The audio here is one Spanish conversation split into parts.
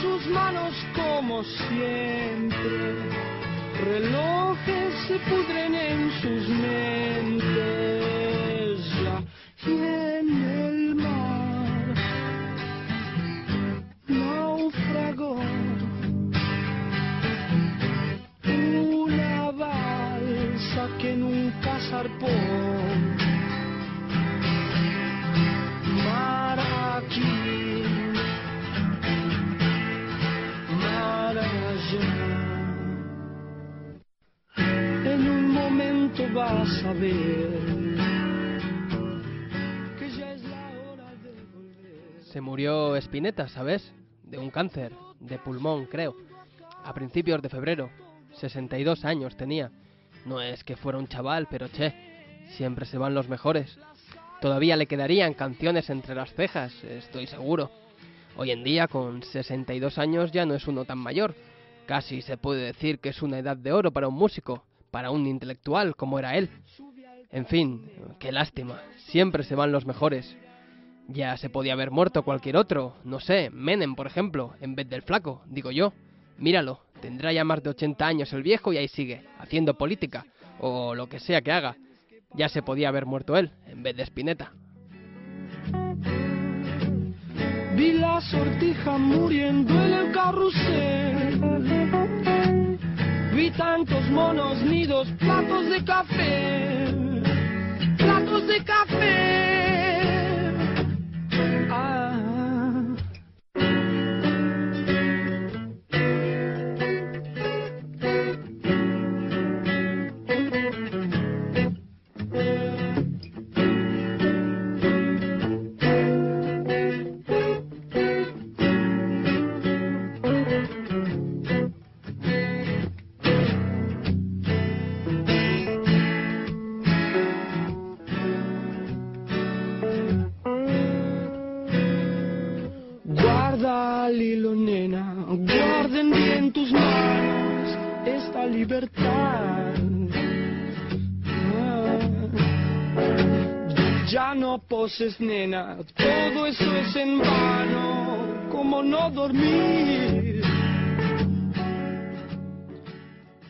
sus manos como siempre. Relojes se pudren en sus mentes. Ya y en el mar naufragó una balsa que nunca zarpó. Se murió Spinetta, ¿sabes? De un cáncer, de pulmón, creo. A principios de febrero. 62 años tenía. No es que fuera un chaval, pero che, siempre se van los mejores. Todavía le quedarían canciones entre las cejas, estoy seguro. Hoy en día, con 62 años, ya no es uno tan mayor. Casi se puede decir que es una edad de oro para un músico, para un intelectual como era él. En fin, qué lástima. Siempre se van los mejores. Ya se podía haber muerto cualquier otro, no sé, Menem, por ejemplo, en vez del flaco, digo yo. Míralo, tendrá ya más de 80 años el viejo y ahí sigue, haciendo política, o lo que sea que haga. Ya se podía haber muerto él, en vez de Spinetta. Vi la sortija muriendo en el carrusel. Vi tantos monos nidos, platos de café. Platos de café. Nena, todo eso es en vano, como no dormir.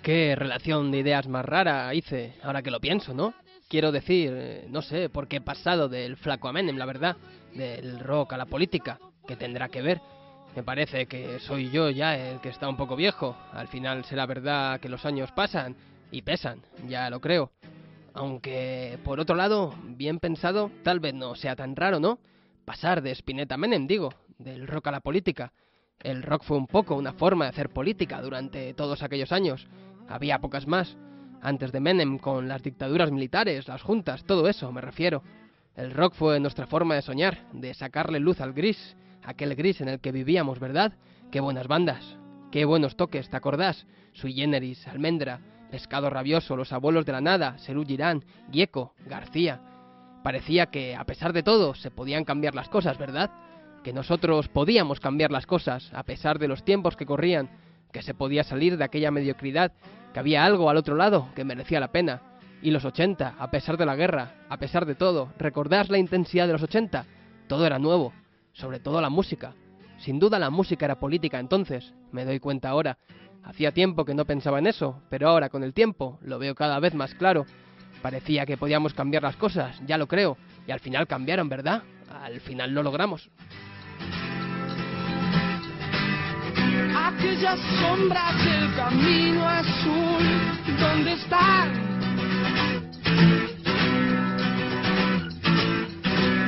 Qué relación de ideas más rara hice, ahora que lo pienso, ¿no? Quiero decir, eh, no sé, por qué he pasado del flaco a Menem, la verdad, del rock a la política, que tendrá que ver. Me parece que soy yo ya el que está un poco viejo. Al final será verdad que los años pasan y pesan, ya lo creo. Aunque, por otro lado, bien pensado, tal vez no sea tan raro, ¿no? Pasar de Spinetta a Menem, digo, del rock a la política. El rock fue un poco una forma de hacer política durante todos aquellos años. Había pocas más. Antes de Menem, con las dictaduras militares, las juntas, todo eso, me refiero. El rock fue nuestra forma de soñar, de sacarle luz al gris, aquel gris en el que vivíamos, ¿verdad? Qué buenas bandas, qué buenos toques, ¿te acordás? Sui Generis, Almendra, Pescado Rabioso, Los Abuelos de la Nada, Serú Girán, Gieco, García. Parecía que, a pesar de todo, se podían cambiar las cosas, ¿verdad? Que nosotros podíamos cambiar las cosas, a pesar de los tiempos que corrían, que se podía salir de aquella mediocridad, que había algo al otro lado que merecía la pena. Y los 80, a pesar de la guerra, a pesar de todo, ¿recordás la intensidad de los 80? Todo era nuevo, sobre todo la música. Sin duda la música era política entonces, me doy cuenta ahora. Hacía tiempo que no pensaba en eso, pero ahora con el tiempo lo veo cada vez más claro. Parecía que podíamos cambiar las cosas, ya lo creo, y al final cambiaron, ¿verdad? Al final lo logramos. Aquellas sombras del camino azul, ¿dónde están?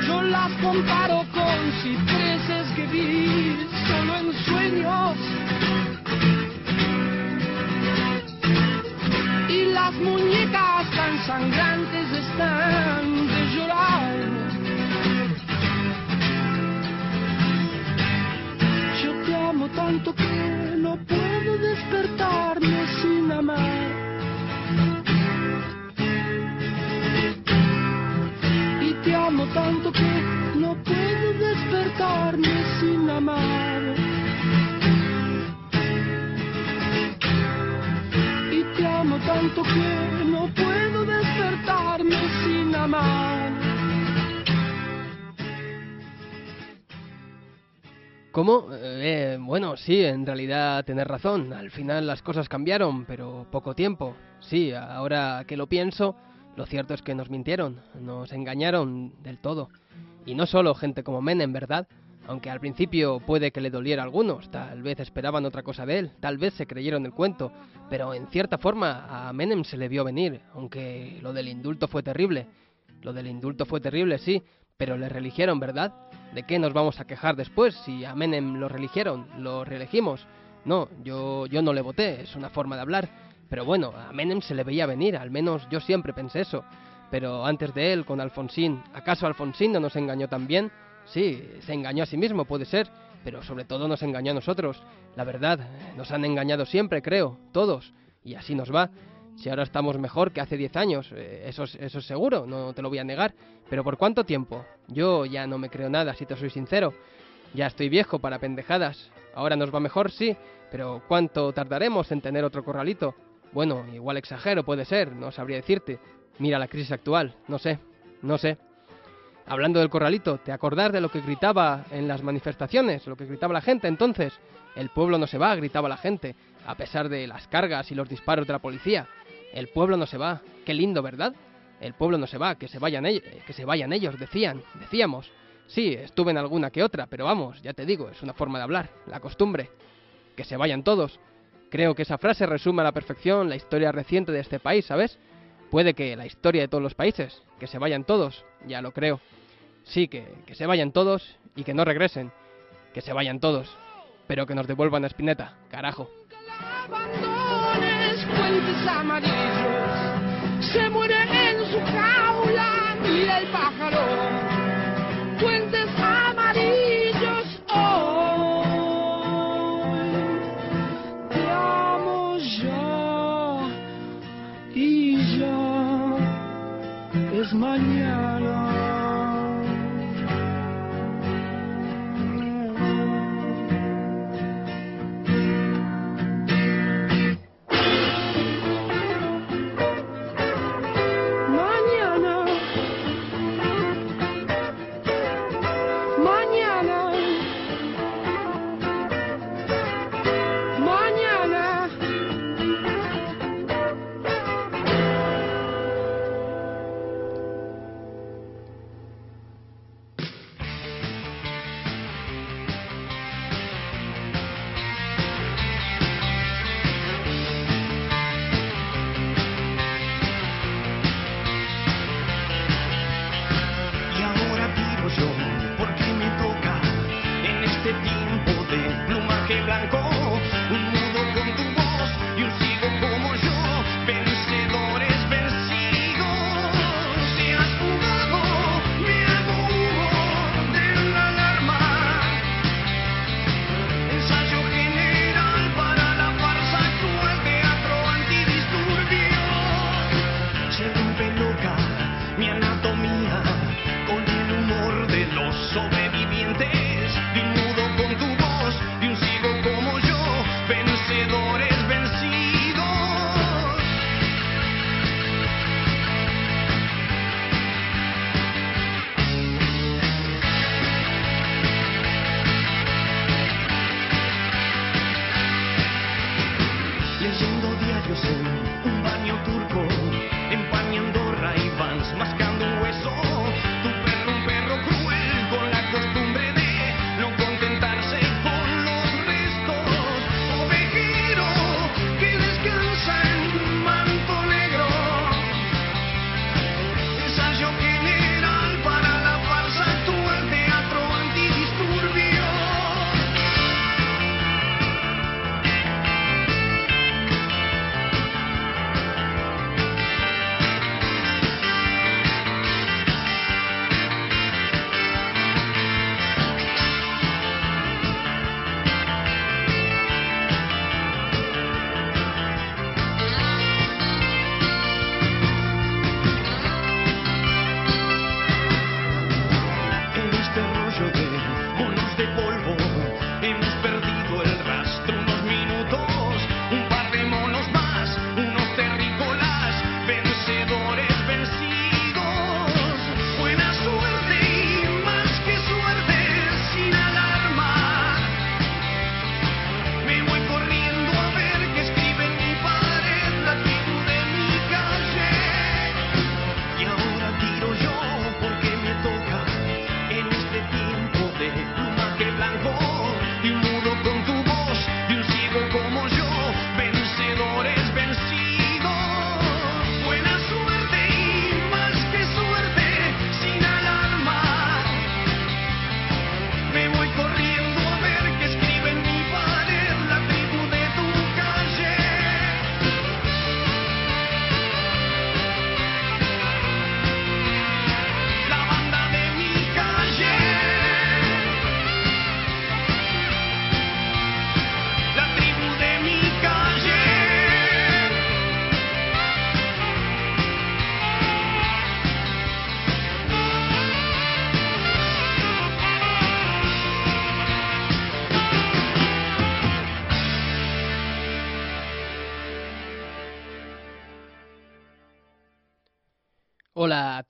Yo las comparo con cipreses que vi solo en sueños. Las muñecas tan sangrantes están de llorar. Yo te amo tanto que no puedo despertarme sin amar. Y te amo tanto que no puedo despertarme que no puedo despertarme sin amar. ¿Cómo? Eh, bueno, sí, en realidad tenés razón. Al final las cosas cambiaron, pero poco tiempo. Sí, ahora que lo pienso, lo cierto es que nos mintieron, nos engañaron del todo. Y no solo gente como Menem, ¿verdad? Aunque al principio puede que le doliera a algunos, tal vez esperaban otra cosa de él, tal vez se creyeron el cuento, pero en cierta forma a Menem se le vio venir, aunque lo del indulto fue terrible. Lo del indulto fue terrible, sí, pero le religieron, ¿verdad? ¿De qué nos vamos a quejar después si a Menem lo religieron, lo reelegimos? No, yo, yo no le voté, es una forma de hablar. Pero bueno, a Menem se le veía venir, al menos yo siempre pensé eso. Pero antes de él, con Alfonsín, ¿acaso Alfonsín no nos engañó también? Sí, se engañó a sí mismo, puede ser, pero sobre todo nos engañó a nosotros. La verdad, nos han engañado siempre, creo, todos, y así nos va. Si ahora estamos mejor que hace 10 años, eh, eso, eso es seguro, no te lo voy a negar. Pero ¿por cuánto tiempo? Yo ya no me creo nada, si te soy sincero. Ya estoy viejo para pendejadas. Ahora nos va mejor, sí, pero ¿cuánto tardaremos en tener otro corralito? Bueno, igual exagero, puede ser, no sabría decirte. Mira la crisis actual, no sé, no sé. Hablando del corralito, ¿te acordás de lo que gritaba en las manifestaciones? Lo que gritaba la gente entonces. El pueblo no se va, gritaba la gente, a pesar de las cargas y los disparos de la policía. El pueblo no se va. Qué lindo, ¿verdad? El pueblo no se va, que se vayan ellos, que se vayan ellos, decían, decíamos. Sí, estuve en alguna que otra, pero vamos, ya te digo, es una forma de hablar, la costumbre. Que se vayan todos. Creo que esa frase resume a la perfección la historia reciente de este país, ¿sabes? Puede que la historia de todos los países, que se vayan todos, ya lo creo. Sí, que, que se vayan todos y que no regresen. Que se vayan todos, pero que nos devuelvan a Spinetta, carajo. Se en su jaula, el pájaro.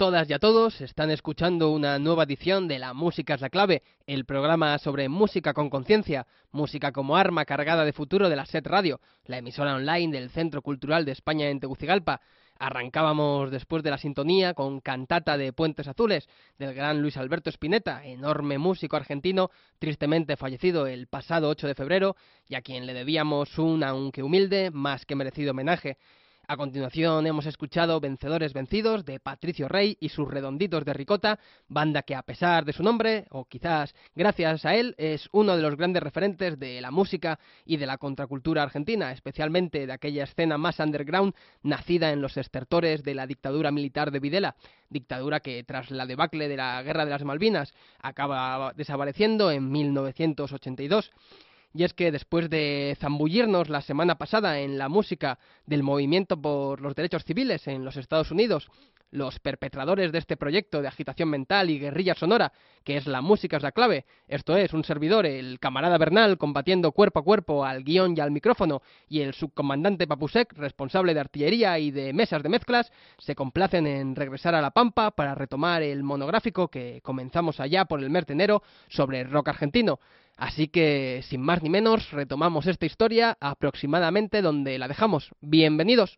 Todas y a todos, están escuchando una nueva edición de La Música es la clave, el programa sobre música con conciencia, música como arma cargada de futuro de la SET Radio, la emisora online del Centro Cultural de España en Tegucigalpa. Arrancábamos después de la sintonía con Cantata de Puentes Azules del gran Luis Alberto Spinetta, enorme músico argentino, tristemente fallecido el pasado 8 de febrero, y a quien le debíamos un, aunque humilde, más que merecido homenaje. A continuación hemos escuchado Vencedores Vencidos de Patricio Rey y sus Redonditos de Ricota, banda que a pesar de su nombre, o quizás gracias a él, es uno de los grandes referentes de la música y de la contracultura argentina, especialmente de aquella escena más underground nacida en los estertores de la dictadura militar de Videla, dictadura que tras la debacle de la Guerra de las Malvinas acaba desapareciendo en 1982. Y es que después de zambullirnos la semana pasada en la música del movimiento por los derechos civiles en los Estados Unidos, los perpetradores de este proyecto de agitación mental y guerrilla sonora, que es la música es la clave, esto es, un servidor, el camarada Bernal, combatiendo cuerpo a cuerpo al guion y al micrófono, y el subcomandante Papusek, responsable de artillería y de mesas de mezclas, se complacen en regresar a La Pampa para retomar el monográfico que comenzamos allá por el mes de enero sobre rock argentino. Así que, sin más ni menos, retomamos esta historia aproximadamente donde la dejamos. Bienvenidos.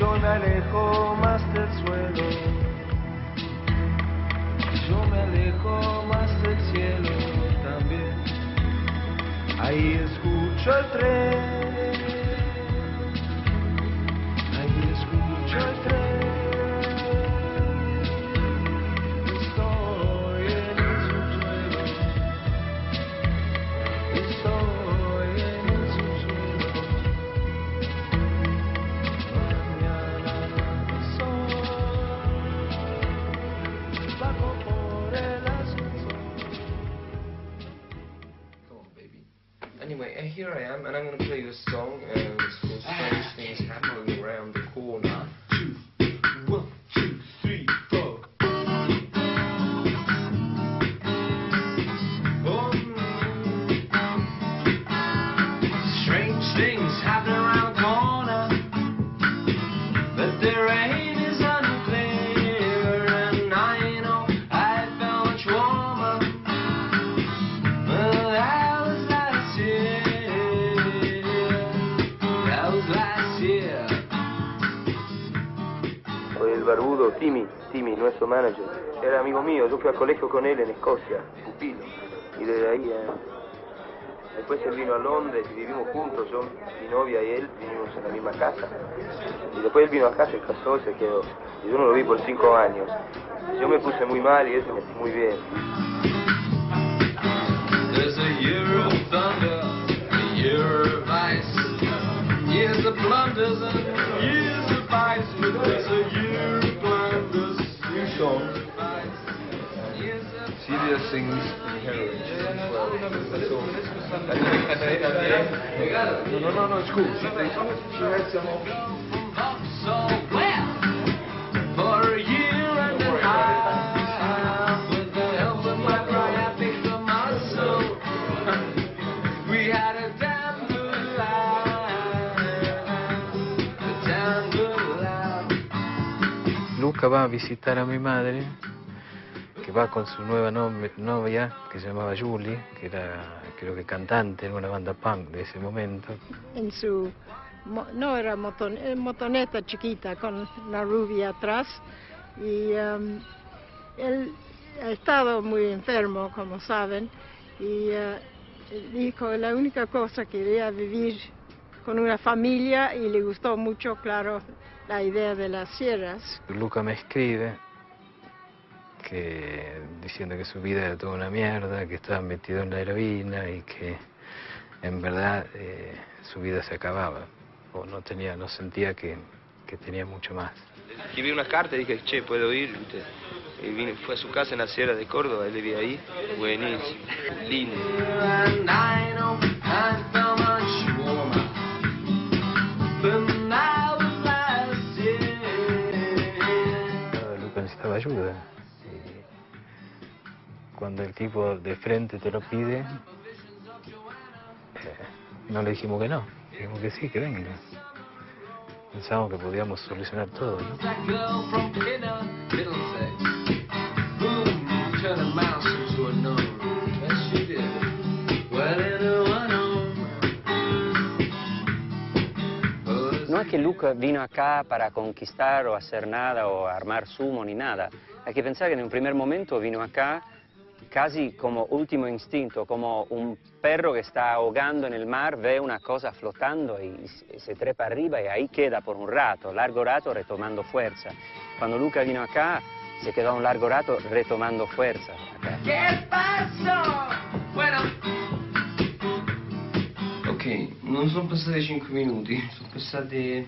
yo me alejo más del suelo. Yo me alejo más del cielo. Ahí escucho el tren, ahí escucho el tren. Timmy, Timmy, nuestro manager, era amigo mío, yo fui al colegio con él en Escocia, pupilo. Y desde ahí, eh, después él vino a Londres y vivimos juntos, yo, mi novia y él vivimos en la misma casa. Y después él vino acá, se casó se quedó. Y yo no lo vi por cinco años. Yo me puse muy mal y él se metió muy bien. serious things in heroin. So, no, no, no, no, it's cool. She, she had some. Luca va a visitar a mi madre, que va con su nueva no- novia, que se llamaba Julie, que era creo que cantante en una banda punk de ese momento. en su, no era moton- eh, motoneta chiquita con la rubia atrás y em, él ha estado muy enfermo, como saben, y eh, dijo la única cosa que quería vivir con una familia y le gustó mucho, claro, la idea de las sierras. Luca me escribe que diciendo que su vida era toda una mierda, que estaba metido en la heroína y que en verdad eh, su vida se acababa o no tenía, no sentía que, que tenía mucho más. Escribí una carta y dije, che, puedo ir. ¿viste? Y vine, fue a su casa en la Sierra de Córdoba, él vivía ahí. Buenísimo, lindo. Ayuda. Y cuando el tipo de frente te lo pide, eh, no le dijimos que no, dijimos que sí, que venga. Pensábamos que podíamos solucionar todo, ¿no? Que Luca vino acá para conquistar o hacer nada o armar sumo ni nada. Hay que pensar que en un primer momento vino acá casi como último instinto, como un perro que está ahogando en el mar, ve una cosa flotando y se- trepa arriba y ahí queda por un rato, largo rato retomando fuerza. Cuando Luca vino acá se quedó un largo rato retomando fuerza. acá. ¿Qué pasó? Bueno, Ok, non sono passati 5 minuti, sono passate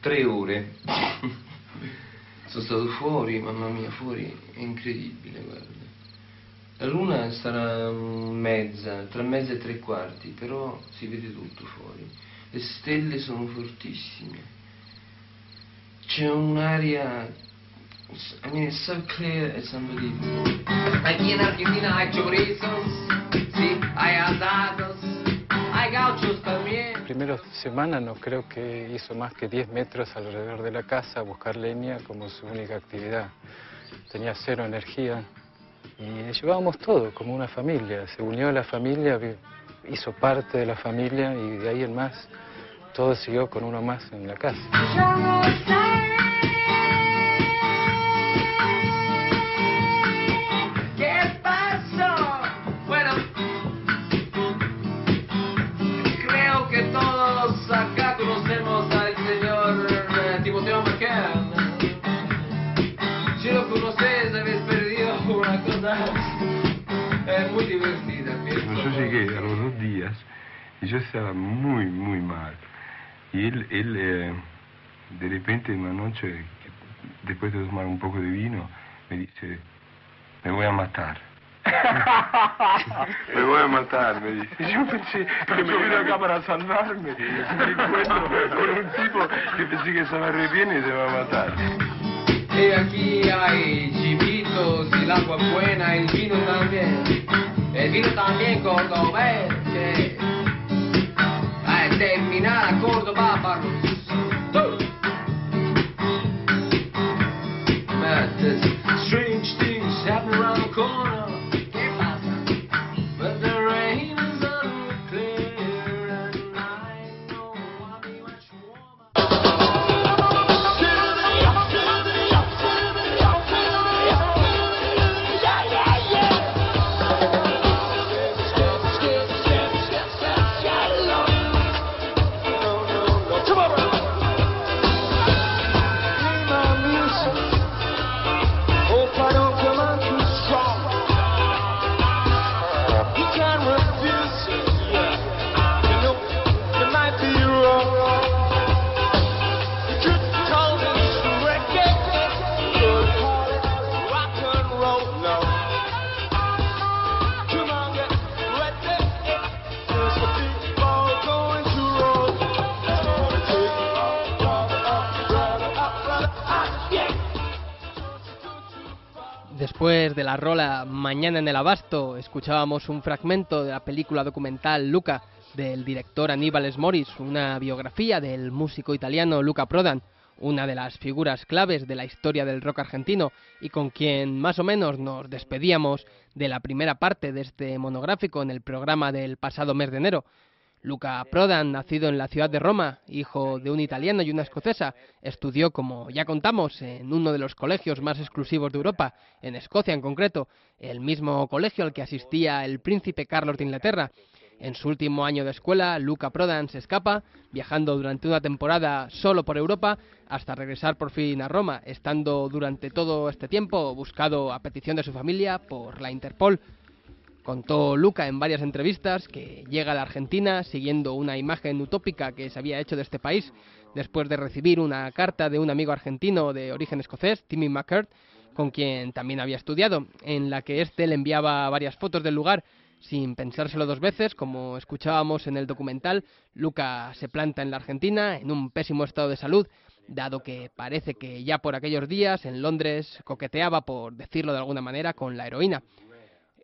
3 ore. sono stato fuori, mamma mia, fuori è incredibile, guarda. La luna sarà mm, mezza, tra mezza e tre quarti, però si vede tutto fuori. Le stelle sono fortissime. C'è un'aria. I mean, it's so clear, it's unbelievable. aquí en Argentina hay chorizos, sí, hay asados, hay gauchos también. Primera semana no creo que hizo más que 10 metros alrededor de la casa a buscar leña como su única actividad. Tenía cero energía y llevábamos todo como una familia. Se unió a la familia, hizo parte de la familia y de ahí en más todo siguió con uno más en la casa. Y yo estaba muy, muy mal. Y él, él eh, de repente una noche, después de tomar un poco de vino, me dice, me voy a matar. Me voy a matar, me dice. Y Yo pensé que me vino acá para salvarme. Y me encuentro con un tipo que pensé que se me re bien y se va a matar. Y aquí hay chivitos y el agua buena, el vino también. El vino también cordobés, que a terminar a Después de la rola Mañana en el Abasto, escuchábamos un fragmento de la película documental Luca del director Aníbal Moris, una biografía del músico italiano Luca Prodan, una de las figuras claves de la historia del rock argentino y con quien más o menos nos despedíamos de la primera parte de este monográfico en el programa del pasado mes de enero. Luca Prodan, nacido en la ciudad de Roma, hijo de un italiano y una escocesa, estudió, como ya contamos, en uno de los colegios más exclusivos de Europa, en Escocia en concreto, el mismo colegio al que asistía el príncipe Carlos de Inglaterra. En su último año de escuela, Luca Prodan se escapa, viajando durante una temporada solo por Europa, hasta regresar por fin a Roma, estando durante todo este tiempo buscado a petición de su familia por la Interpol. Contó Luca en varias entrevistas que llega a la Argentina siguiendo una imagen utópica que se había hecho de este país después de recibir una carta de un amigo argentino de origen escocés, Timmy McCurt, con quien también había estudiado, en la que éste le enviaba varias fotos del lugar sin pensárselo dos veces, como escuchábamos en el documental, Luca se planta en la Argentina en un pésimo estado de salud, dado que parece que ya por aquellos días en Londres coqueteaba, por decirlo de alguna manera, con la heroína.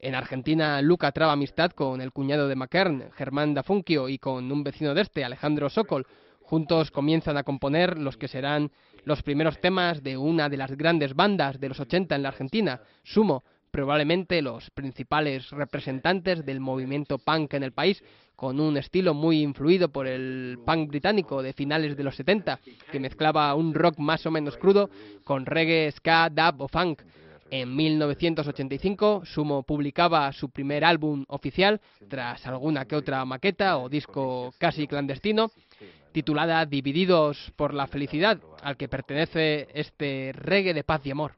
En Argentina, Luca traba amistad con el cuñado de Mackern, Germán Dafunquio, y con un vecino de este, Alejandro Sokol. Juntos comienzan a componer los que serán los primeros temas de una de las grandes bandas de los 80 en la Argentina, Sumo, probablemente los principales representantes del movimiento punk en el país, con un estilo muy influido por el punk británico de finales de los 70, que mezclaba un rock más o menos crudo con reggae, ska, dub o funk. En 1985, Sumo publicaba su primer álbum oficial, tras alguna que otra maqueta o disco casi clandestino, titulada Divididos por la Felicidad, al que pertenece este reggae de paz y amor.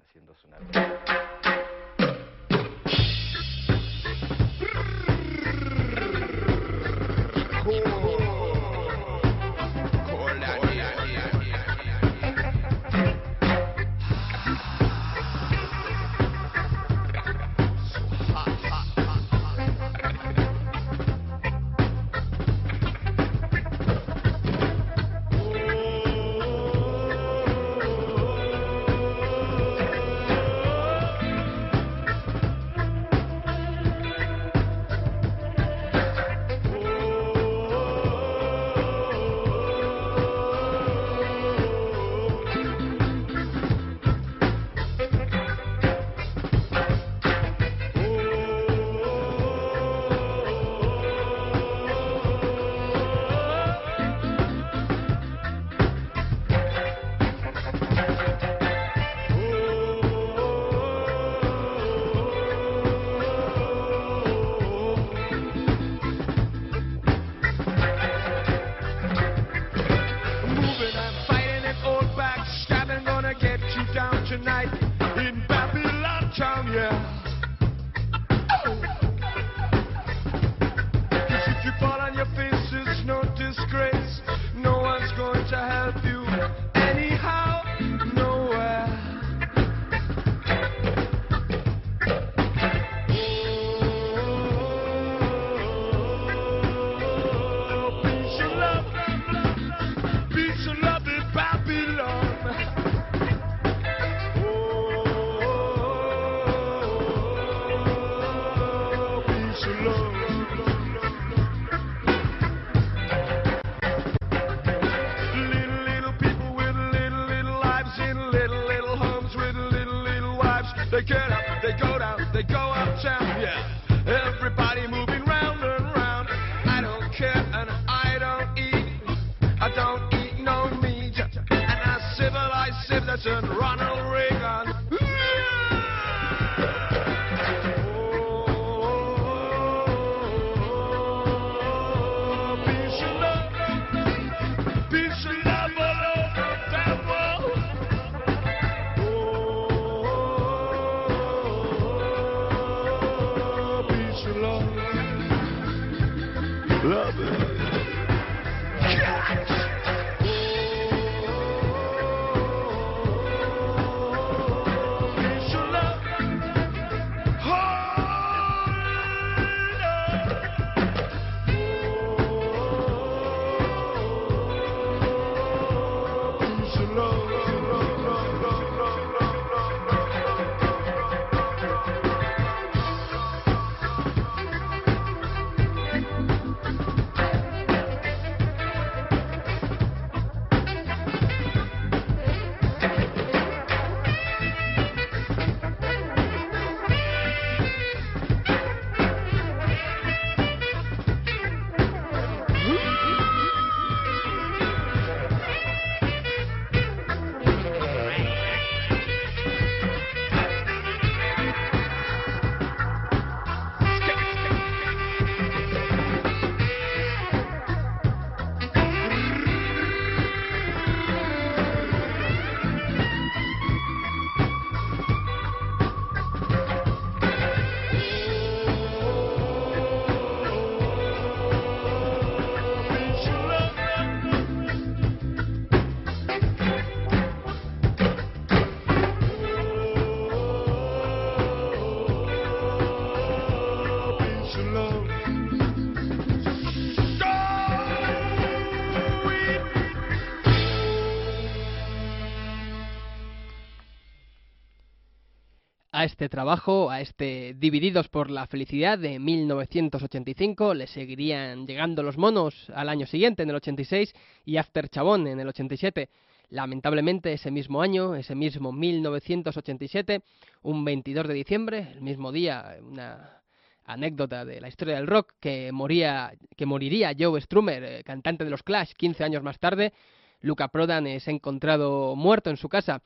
A este trabajo, a este Divididos por la Felicidad de 1985, le seguirían llegando los monos al año siguiente, en el 86, y After Chabón en el 87. Lamentablemente, ese mismo año, ese mismo 1987, un 22 de diciembre, el mismo día, una anécdota de la historia del rock, que, moría, que moriría Joe Strummer, eh, cantante de los Clash, 15 años más tarde. Luca Prodan es encontrado muerto en su casa.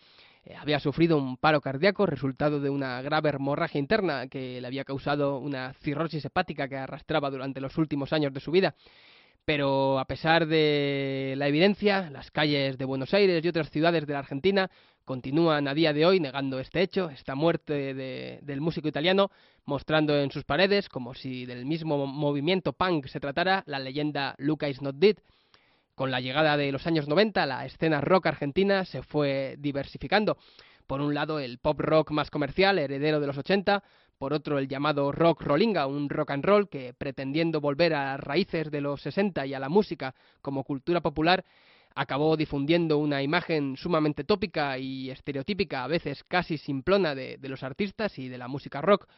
Eh, había sufrido un paro cardíaco resultado de una grave hemorragia interna que le había causado una cirrosis hepática que arrastraba durante los últimos años de su vida. Pero a pesar de la evidencia, las calles de Buenos Aires y otras ciudades de la Argentina continúan a día de hoy negando este hecho, esta muerte de- del músico italiano, mostrando en sus paredes, como si del mismo movimiento punk se tratara, la leyenda Luca is not dead. Con la llegada de los años 90, la escena rock argentina se fue diversificando. Por un lado, el pop rock más comercial, heredero de los 80, por otro, el llamado rock rollinga, un rock and roll que, pretendiendo volver a las raíces de los 60 y a la música como cultura popular, acabó difundiendo una imagen sumamente tópica y estereotípica, a veces casi simplona, de, de los artistas y de la música rock.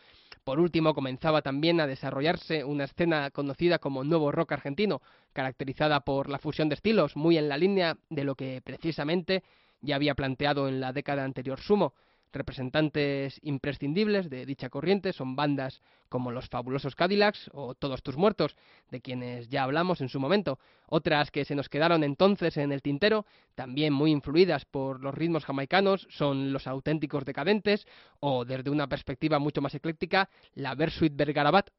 Por último, comenzaba también a desarrollarse una escena conocida como nuevo rock argentino, caracterizada por la fusión de estilos, muy en la línea de lo que precisamente ya había planteado en la década anterior Sumo. Representantes imprescindibles de dicha corriente son bandas como los fabulosos Cadillacs o Todos tus muertos, de quienes ya hablamos en su momento. Otras que se nos quedaron entonces en el tintero, también muy influidas por los ritmos jamaicanos, son los auténticos decadentes o, desde una perspectiva mucho más ecléctica, la Versuit Bergarabat.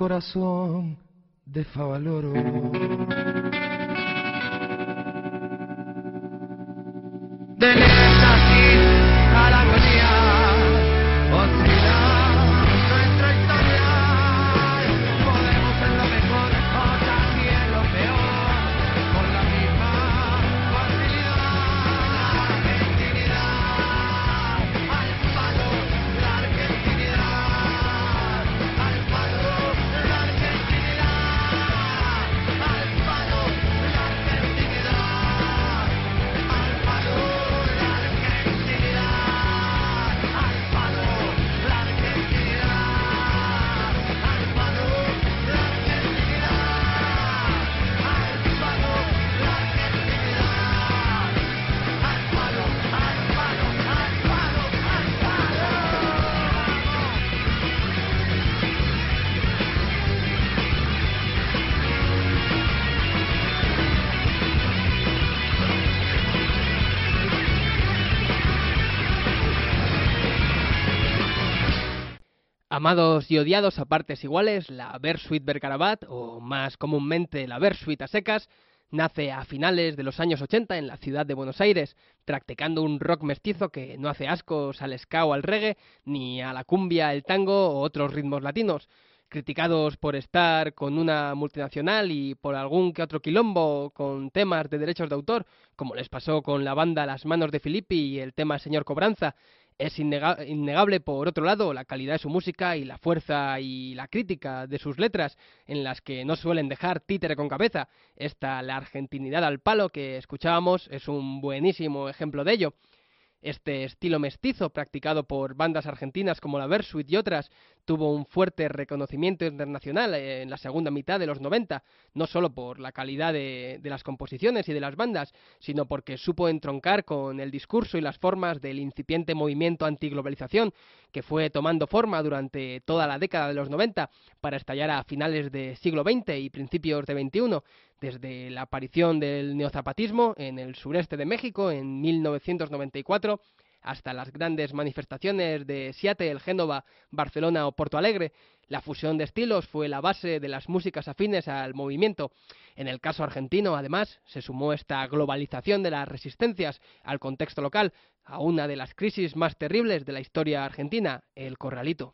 Corazón de Favaloro. Amados y odiados a partes iguales, la Bersuit Bergarabat, o más comúnmente la Bersuit a secas, nace a finales de los años 80 en la ciudad de Buenos Aires, practicando un rock mestizo que no hace ascos al ska o al reggae, ni a la cumbia, el tango o otros ritmos latinos. Criticados por estar con una multinacional y por algún que otro quilombo con temas de derechos de autor, como les pasó con la banda Las Manos de Filippi y el tema Señor Cobranza, es innega- innegable, por otro lado, la calidad de su música y la fuerza y la crítica de sus letras, en las que no suelen dejar títere con cabeza. Esta, la argentinidad al palo que escuchábamos, es un buenísimo ejemplo de ello. Este estilo mestizo, practicado por bandas argentinas como la Versuit y otras, tuvo un fuerte reconocimiento internacional eh, en la segunda mitad de los 90, no solo por la calidad de, las composiciones y de las bandas, sino porque supo entroncar con el discurso y las formas del incipiente movimiento antiglobalización que fue tomando forma durante toda la década de los 90 para estallar a finales del siglo XX y principios de XXI, desde la aparición del neozapatismo en el sureste de México en 1994 hasta las grandes manifestaciones de Seattle, Génova, Barcelona o Porto Alegre. La fusión de estilos fue la base de las músicas afines al movimiento. En el caso argentino, además, se sumó esta globalización de las resistencias al contexto local, a una de las crisis más terribles de la historia argentina, el corralito.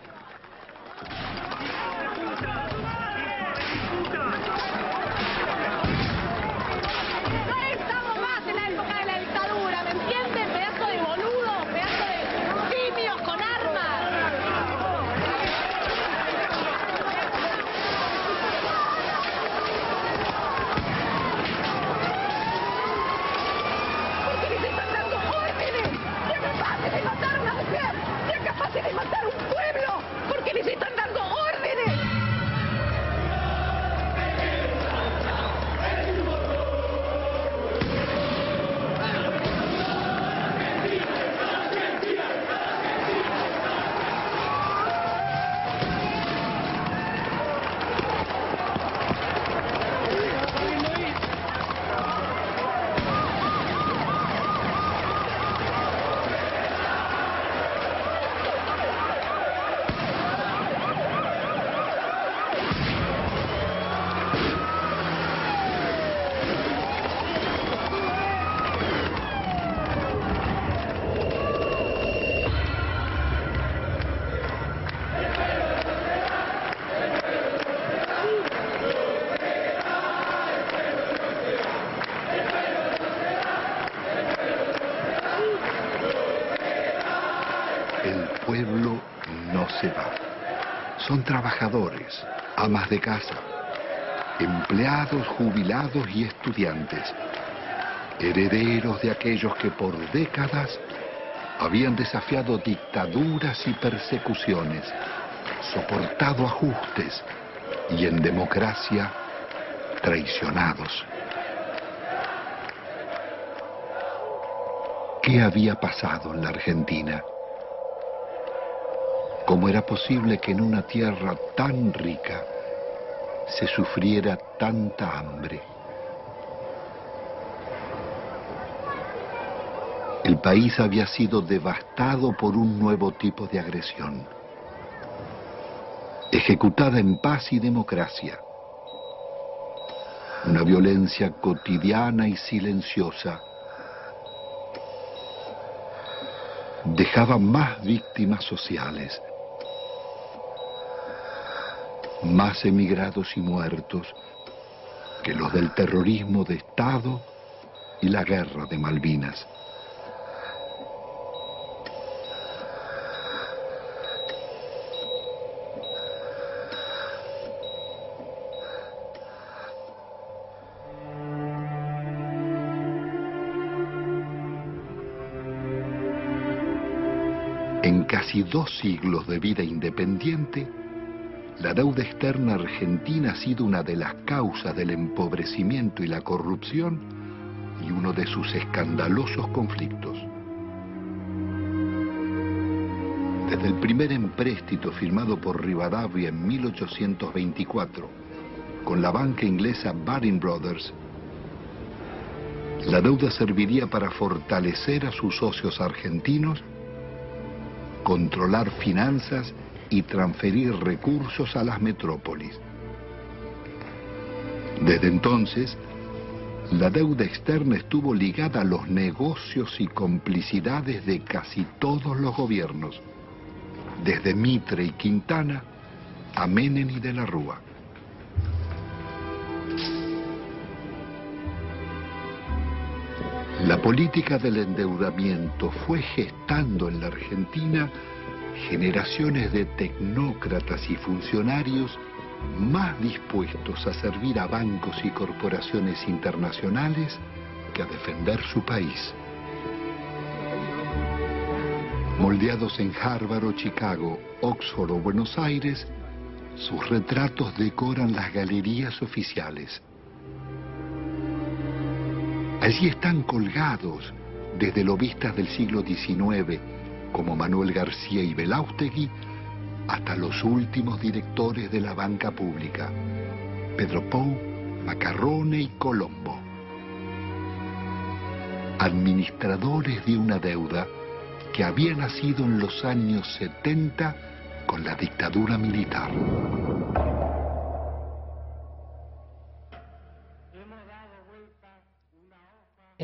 De casa, empleados, jubilados y estudiantes, herederos de aquellos que por décadas habían desafiado dictaduras y persecuciones, soportado ajustes y en democracia traicionados. ¿Qué había pasado en la Argentina? ¿Cómo era posible que en una tierra tan rica se sufriera tanta hambre? El país había sido devastado por un nuevo tipo de agresión. ejecutada en paz y democracia. Una violencia cotidiana y silenciosa dejaba más víctimas sociales, más emigrados y muertos que los del terrorismo de Estado y la guerra de Malvinas. En casi dos siglos de vida independiente, la deuda externa argentina ha sido una de las causas del empobrecimiento y la corrupción y uno de sus escandalosos conflictos. Desde el primer empréstito firmado por Rivadavia en 1824 con la banca inglesa Baring Brothers, la deuda serviría para fortalecer a sus socios argentinos, controlar finanzas y transferir recursos a las metrópolis. Desde entonces, la deuda externa estuvo ligada a los negocios y complicidades de casi todos los gobiernos, desde Mitre y Quintana a Menem y de la Rúa. La política del endeudamiento fue gestando en la Argentina generaciones de tecnócratas y funcionarios más dispuestos a servir a bancos y corporaciones internacionales que a defender su país. Moldeados en Harvard o Chicago, Oxford o Buenos Aires, sus retratos decoran las galerías oficiales. Allí están colgados desde lobistas del siglo XIX, como Manuel García y Belaustegui, hasta los últimos directores de la banca pública, Pedro Pou, Macarrone y Colombo. Administradores de una deuda que había nacido en los años 70 con la dictadura militar.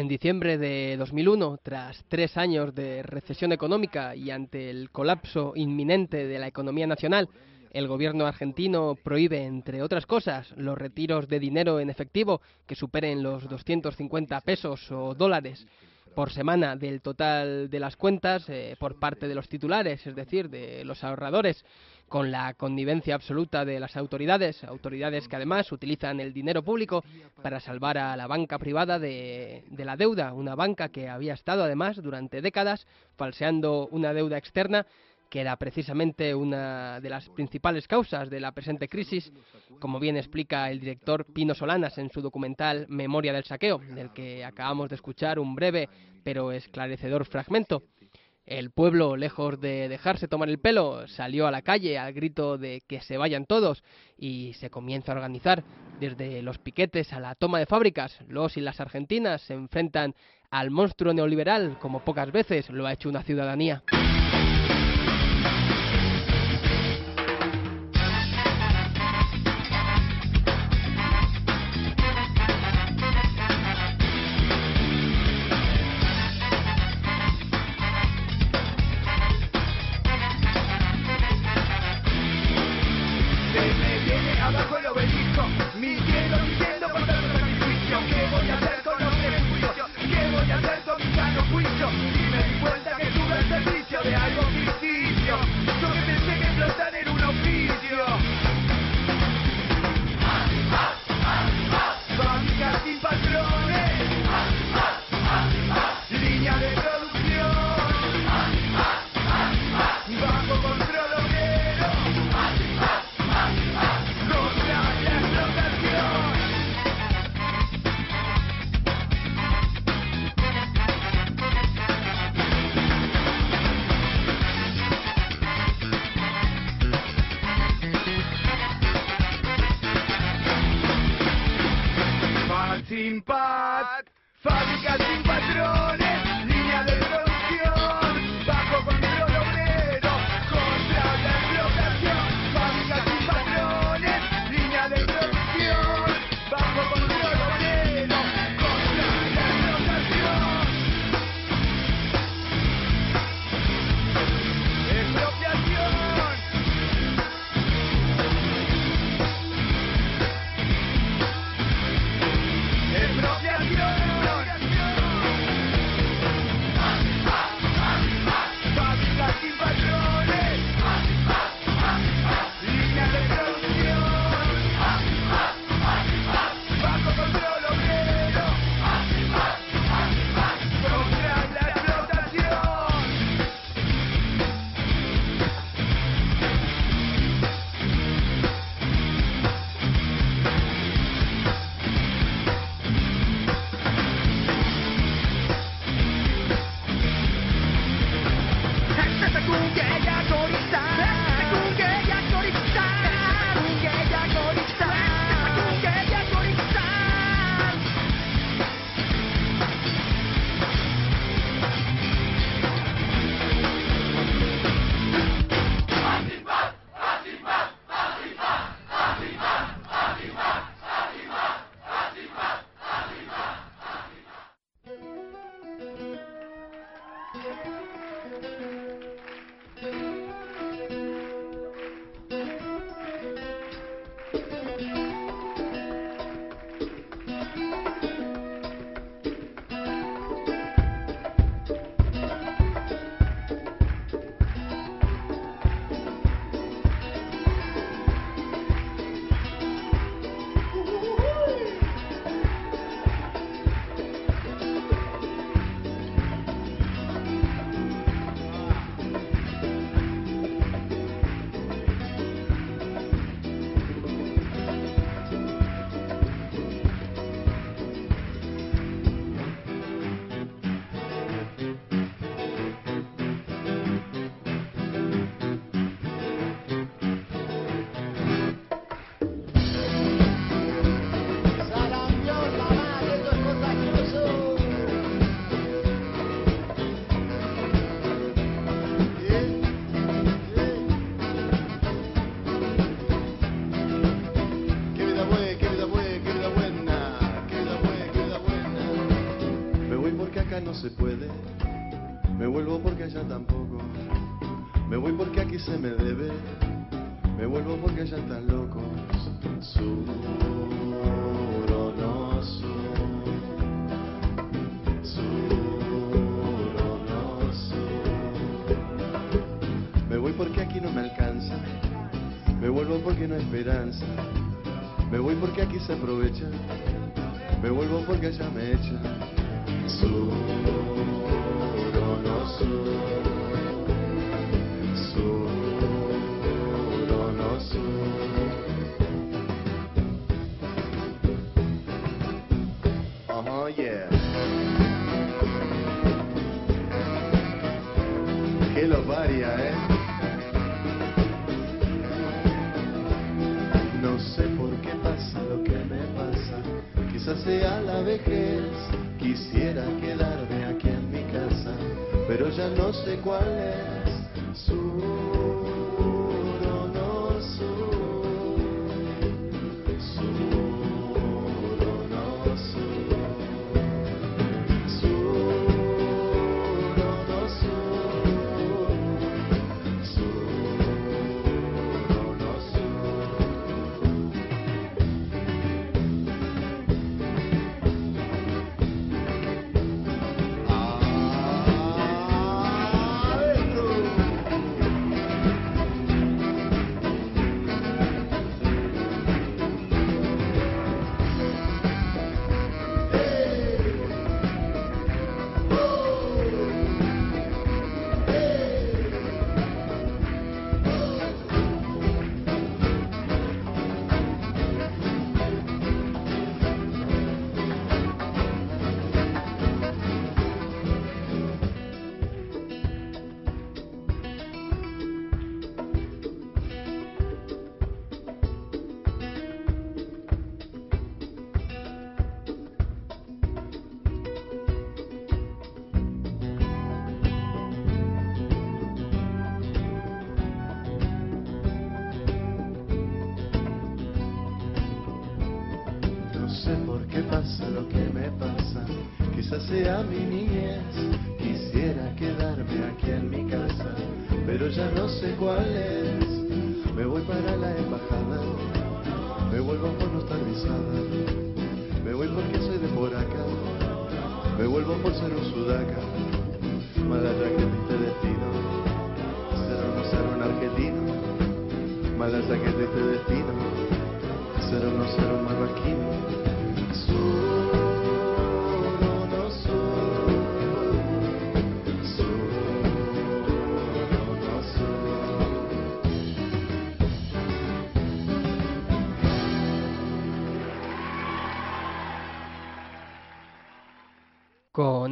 En diciembre de 2001, tras tres años de recesión económica y ante el colapso inminente de la economía nacional, el gobierno argentino prohíbe, entre otras cosas, los retiros de dinero en efectivo que superen los 250 pesos o dólares por semana del total de las cuentas eh, por parte de los titulares, es decir, de los ahorradores, con la connivencia absoluta de las autoridades, autoridades que además utilizan el dinero público para salvar a la banca privada de, de la deuda, una banca que había estado además durante décadas falseando una deuda externa que era precisamente una de las principales causas de la presente crisis, como bien explica el director Pino Solanas en su documental Memoria del Saqueo, del que acabamos de escuchar un breve pero esclarecedor fragmento. El pueblo, lejos de dejarse tomar el pelo, salió a la calle al grito de que se vayan todos y se comienza a organizar. Desde los piquetes a la toma de fábricas, los y las argentinas se enfrentan al monstruo neoliberal como pocas veces lo ha hecho una ciudadanía. Me vuelvo porque allá me echa.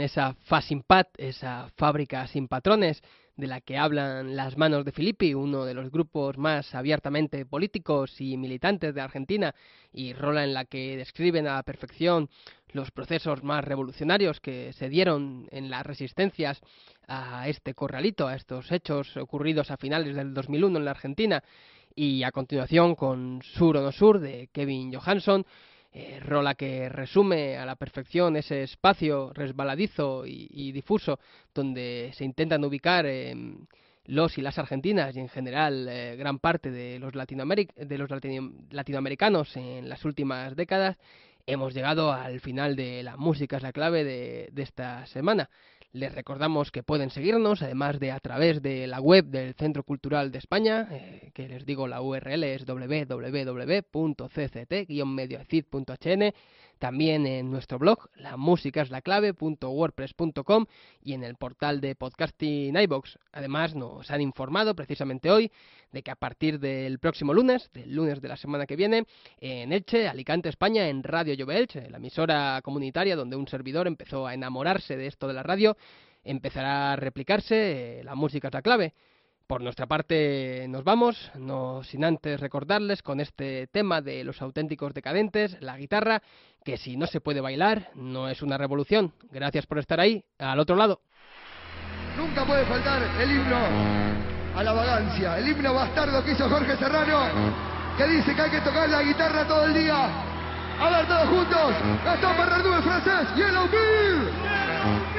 Con esa fa sin pat, esa fábrica sin patrones de la que hablan las manos de Filippi, uno de los grupos más abiertamente políticos y militantes de Argentina, y rola en la que describen a la perfección los procesos más revolucionarios que se dieron en las resistencias a este corralito, a estos hechos ocurridos a finales del 2001 en la Argentina, y a continuación con Sur o no Sur de Kevin Johansson, eh, rola que resume a la perfección ese espacio resbaladizo y, difuso donde se intentan ubicar eh, los y las argentinas y en general eh, gran parte de los, de los latino- latinoamericanos en las últimas décadas, hemos llegado al final de la música es la clave de, de esta semana. Les recordamos que pueden seguirnos, además de a través de la web del Centro Cultural de España, eh, que les digo la URL es www.cct-mediocid.hn, también en nuestro blog, la música es la clave.wordpress.com y en el portal de podcasting iBox. Además, nos han informado precisamente hoy de que a partir del próximo lunes, del lunes de la semana que viene, en Elche, Alicante, España, en Radio Llove Elche, la emisora comunitaria donde un servidor empezó a enamorarse de esto de la radio, empezará a replicarse eh, la música es la clave. Por nuestra parte nos vamos, no sin antes recordarles con este tema de los auténticos decadentes, la guitarra, que si no se puede bailar, no es una revolución. Gracias por estar ahí, al otro lado. Nunca puede faltar el himno a la vagancia, el himno bastardo que hizo Jorge Serrano, que dice que hay que tocar la guitarra todo el día. A ver, todos juntos, Gastón Bernardú en francés, Yellow Bill.